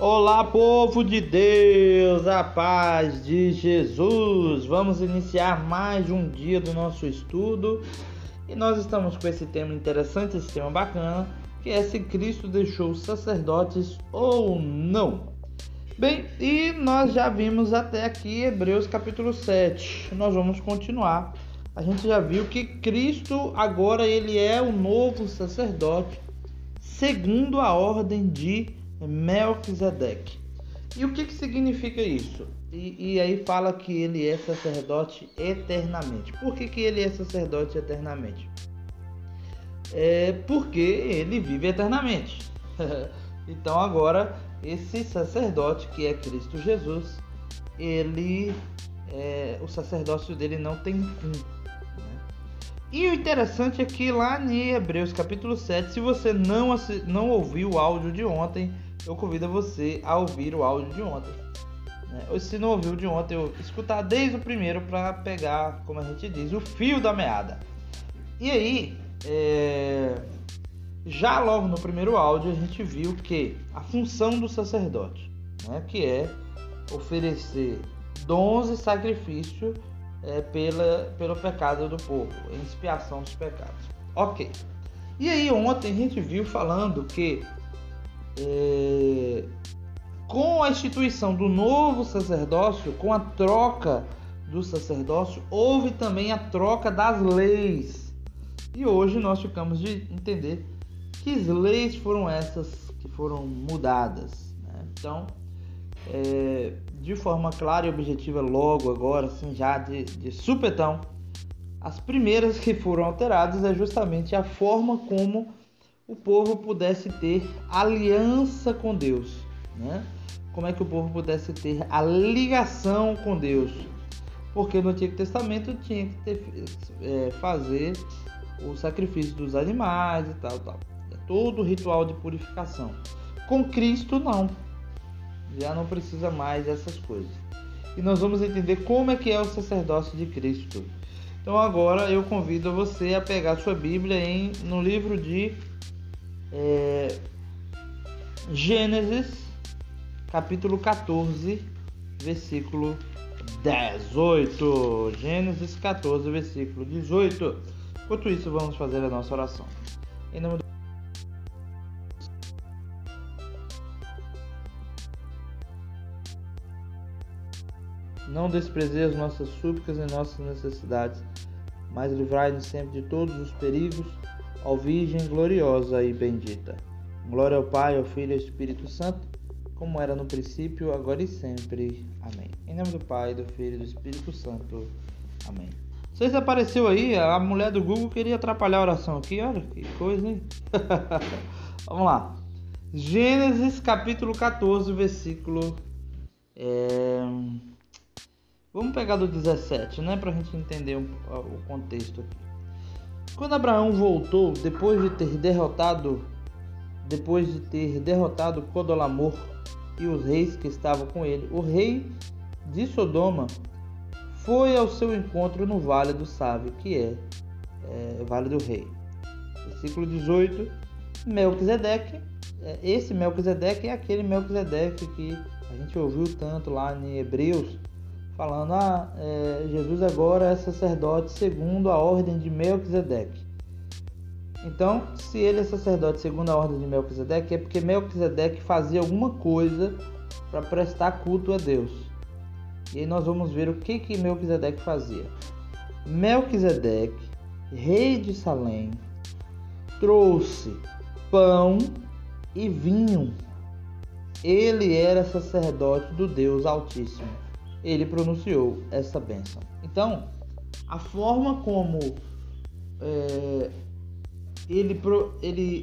Olá, povo de Deus, a paz de Jesus. Vamos iniciar mais um dia do nosso estudo e nós estamos com esse tema interessante, esse tema bacana, que é se Cristo deixou sacerdotes ou não. Bem, e nós já vimos até aqui Hebreus capítulo 7. Nós vamos continuar. A gente já viu que Cristo agora ele é o novo sacerdote segundo a ordem de Melquisedeque. E o que, que significa isso? E, e, aí fala que ele é sacerdote eternamente. Por que, que ele é sacerdote eternamente? É porque ele vive eternamente. então agora esse sacerdote que é Cristo Jesus, ele é, o sacerdócio dele não tem fim. E o interessante é que lá em Hebreus capítulo 7, se você não, não ouviu o áudio de ontem, eu convido você a ouvir o áudio de ontem. Né? Ou se não ouviu de ontem, eu escutar desde o primeiro para pegar, como a gente diz, o fio da meada. E aí, é... já logo no primeiro áudio, a gente viu que a função do sacerdote, né? que é oferecer dons e sacrifício é, pela, pelo pecado do povo, em expiação dos pecados. Ok. E aí ontem a gente viu falando que é, com a instituição do novo sacerdócio, com a troca do sacerdócio, houve também a troca das leis. E hoje nós ficamos de entender que leis foram essas que foram mudadas. Né? Então, é, de forma clara e objetiva logo agora, assim, já de, de supetão. As primeiras que foram alteradas é justamente a forma como o povo pudesse ter aliança com Deus, né? Como é que o povo pudesse ter a ligação com Deus? Porque no Antigo Testamento tinha que ter, é, fazer o sacrifício dos animais e tal, tal. É todo o ritual de purificação. Com Cristo não já não precisa mais dessas coisas. E nós vamos entender como é que é o sacerdócio de Cristo. Então agora eu convido você a pegar sua Bíblia em, no livro de é, Gênesis, capítulo 14, versículo 18. Gênesis 14, versículo 18. Enquanto isso, vamos fazer a nossa oração. Em nome do Não desprezei as nossas súplicas e nossas necessidades, mas livrai-nos sempre de todos os perigos, ó Virgem gloriosa e bendita. Glória ao Pai, ao Filho e ao Espírito Santo, como era no princípio, agora e sempre. Amém. Em nome do Pai, do Filho e do Espírito Santo. Amém. Se apareceu aí, a mulher do Google queria atrapalhar a oração aqui, olha que coisa, hein? Vamos lá. Gênesis capítulo 14, versículo. É... Vamos pegar do 17, né, para a gente entender o, contexto aqui. Quando Abraão voltou, depois de ter derrotado, depois de ter derrotado Codolamor e os reis que estavam com ele, o rei de Sodoma foi ao seu encontro no Vale do Sábio, que é, é Vale do Rei. Versículo 18. Melquisedeque, é, esse Melquisedeque é aquele Melquisedeque que a gente ouviu tanto lá em Hebreus falando: ah, é, Jesus agora é sacerdote segundo a ordem de Melquisedeque. Então, se ele é sacerdote segundo a ordem de Melquisedeque, é porque Melquisedeque fazia alguma coisa para prestar culto a Deus. E aí nós vamos ver o que que Melquisedeque fazia. Melquisedeque, rei de Salém, trouxe pão e vinho. Ele era sacerdote do Deus Altíssimo ele pronunciou essa bênção. Então, a forma como é, ele, ele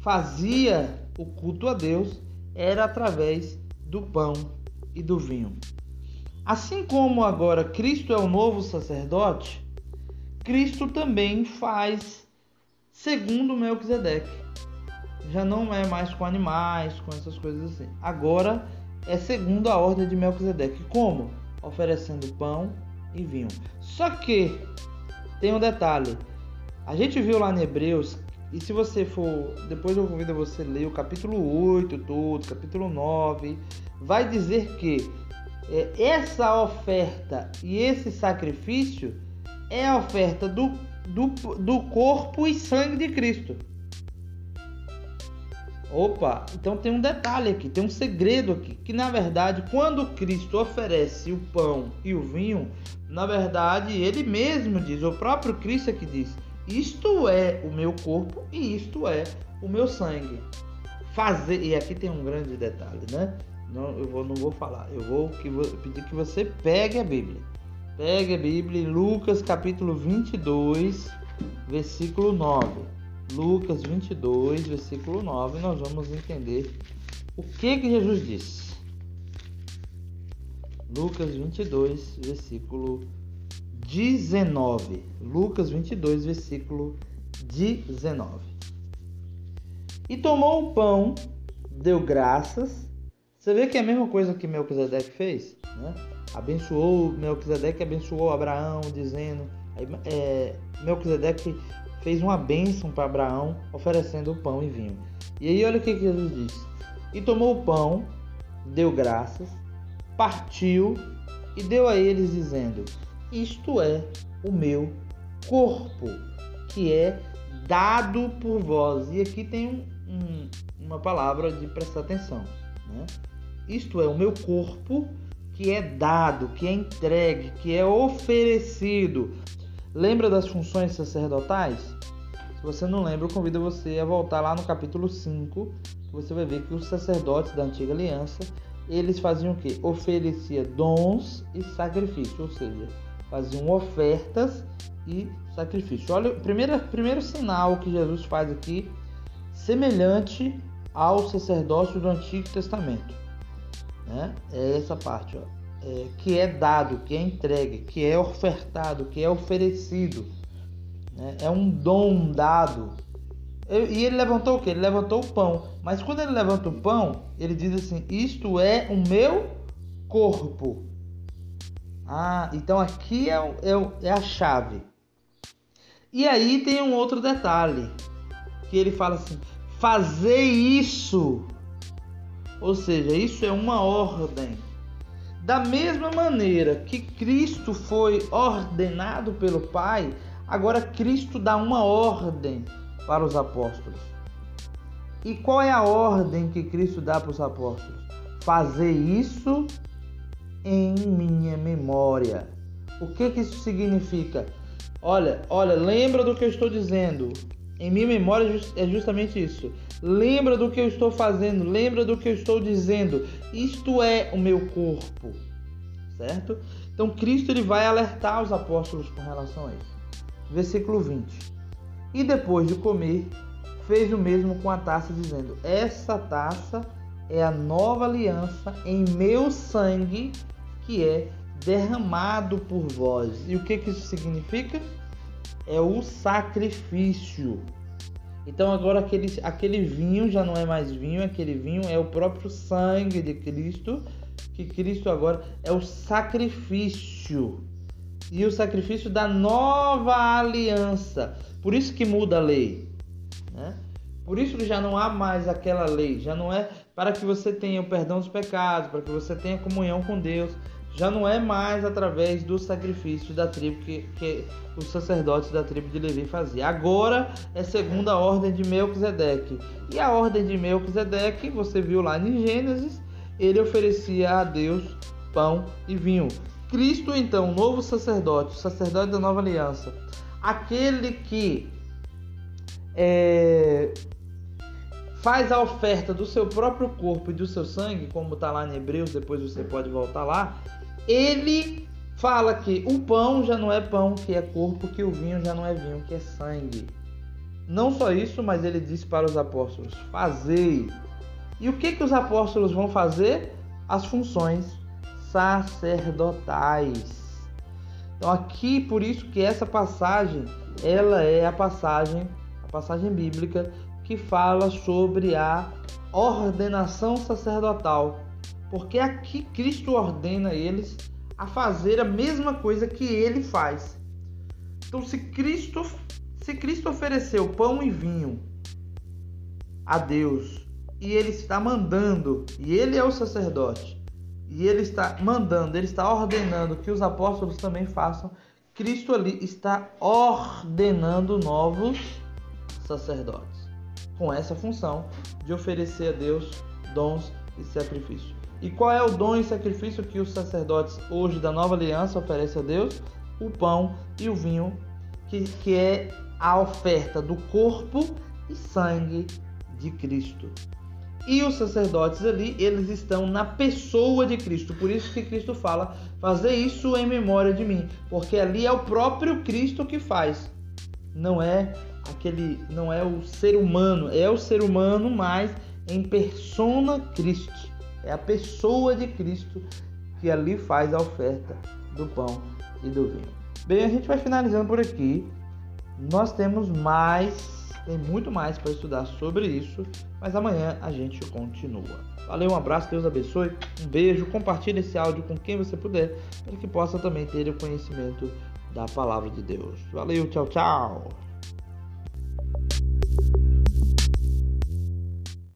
fazia o culto a Deus era através do pão e do vinho. Assim como agora Cristo é o novo sacerdote, Cristo também faz segundo Melquisedeque. Já não é mais com animais, com essas coisas assim. Agora é segundo a ordem de Melquisedeque. Como? Oferecendo pão e vinho. Só que tem um detalhe. A gente viu lá em Hebreus E se você for, depois eu convido você a ler o capítulo 8 todo, capítulo 9, vai dizer que é, essa oferta e esse sacrifício é a oferta do, do, do corpo e sangue de Cristo. Opa, então tem um detalhe aqui, tem um segredo aqui, que na verdade, quando Cristo oferece o pão e o vinho, na verdade, ele mesmo diz, o próprio Cristo é que diz: "Isto é o meu corpo e isto é o meu sangue". Fazer, e aqui tem um grande detalhe, né? Não, eu vou, não vou falar, eu vou, que, vou pedir que você pegue a Bíblia. Pegue a Bíblia em Lucas capítulo 22, versículo 9. Lucas 22, versículo 9, nós vamos entender o que que Jesus disse. Lucas 22, versículo 19. Lucas 22, versículo 19. E tomou o pão, deu graças. Você vê que é a mesma coisa que Melquisedeque fez, né? Abençoou, Melquisedeque abençoou Abraão, dizendo, é, Melquisedeque fez uma bênção para Abraão, oferecendo pão e vinho. E aí olha o que Jesus disse. E tomou o pão, deu graças, partiu e deu a eles, dizendo: Isto é o meu corpo, que é dado por vós. E aqui tem um, uma palavra de prestar atenção. Né? Isto é o meu corpo, que é dado, que é entregue, que é oferecido Lembra das funções sacerdotais? Se você não lembra, eu convido você a voltar lá no capítulo 5, que você vai ver que os sacerdotes da antiga aliança, eles faziam o quê? Oferecia dons e sacrifício, ou seja, faziam ofertas e sacrifício. Olha, o primeiro, primeiro sinal que Jesus faz aqui, semelhante ao sacerdócio do Antigo Testamento. Né? É essa parte, ó é, que é dado, que é entregue, que é ofertado, que é oferecido. Né? É um dom dado. E ele levantou o que? Ele levantou o pão. Mas quando ele levanta o pão, ele diz assim: Isto é o meu corpo. Ah, então aqui é, é, é a chave. E aí tem um outro detalhe. Que ele fala assim: Fazer isso. Ou seja, isso é uma ordem. Da mesma maneira que Cristo foi ordenado pelo Pai, agora Cristo dá uma ordem para os apóstolos. E qual é a ordem que Cristo dá para os apóstolos? Fazer isso em minha memória. O que, que isso significa? Olha, olha, lembra do que eu estou dizendo. Em minha memória é justamente isso. Lembra do que eu estou fazendo, lembra do que eu estou dizendo. Isto é o meu corpo, certo? Então Cristo ele vai alertar os apóstolos com relação a isso. Versículo 20. E depois de comer, fez o mesmo com a taça, dizendo: Essa taça é a nova aliança em meu sangue, que é derramado por vós. E o que, que isso significa? É o sacrifício. Então agora aquele, aquele vinho já não é mais vinho, aquele vinho é o próprio sangue de Cristo, que Cristo agora é o sacrifício. E o sacrifício da nova aliança. Por isso que muda a lei. Né? Por isso que já não há mais aquela lei. Já não é para que você tenha o perdão dos pecados, para que você tenha comunhão com Deus já não é mais através do sacrifício da tribo que, que os sacerdotes da tribo de Levi faziam. Agora é segundo a ordem de Melquisedeque. E a ordem de Melquisedeque, você viu lá em Gênesis, ele oferecia a Deus pão e vinho. Cristo, então, novo sacerdote, sacerdote da nova aliança, aquele que é, faz a oferta do seu próprio corpo e do seu sangue, como está lá em Hebreus, depois você pode voltar lá, ele fala que o pão já não é pão, que é corpo, que o vinho já não é vinho, que é sangue. Não só isso, mas ele disse para os apóstolos: fazei. E o que que os apóstolos vão fazer? As funções sacerdotais. Então aqui por isso que essa passagem, ela é a passagem, a passagem bíblica que fala sobre a ordenação sacerdotal porque aqui Cristo ordena eles a fazer a mesma coisa que ele faz. Então, se Cristo Se Cristo ofereceu pão e vinho a Deus e ele está mandando, e ele é o sacerdote, e ele está mandando, ele está ordenando que os apóstolos também façam, Cristo ali está ordenando novos sacerdotes, com essa função de oferecer a Deus dons e sacrifício. E qual é o dom e sacrifício que os sacerdotes hoje da nova aliança oferecem a Deus? O pão e o vinho, que, que é a oferta do corpo e sangue de Cristo. E os sacerdotes ali, eles estão na pessoa de Cristo. Por isso que Cristo fala: fazer isso em memória de mim, porque ali é o próprio Cristo que faz. Não é aquele, não é o ser humano, é o ser humano, mas em persona Christi. É a pessoa de Cristo que ali faz a oferta do pão e do vinho. Bem, a gente vai finalizando por aqui. Nós temos mais, tem muito mais para estudar sobre isso, mas amanhã a gente continua. Valeu, um abraço, Deus abençoe, um beijo, compartilhe esse áudio com quem você puder, para que possa também ter o conhecimento da palavra de Deus. Valeu, tchau, tchau.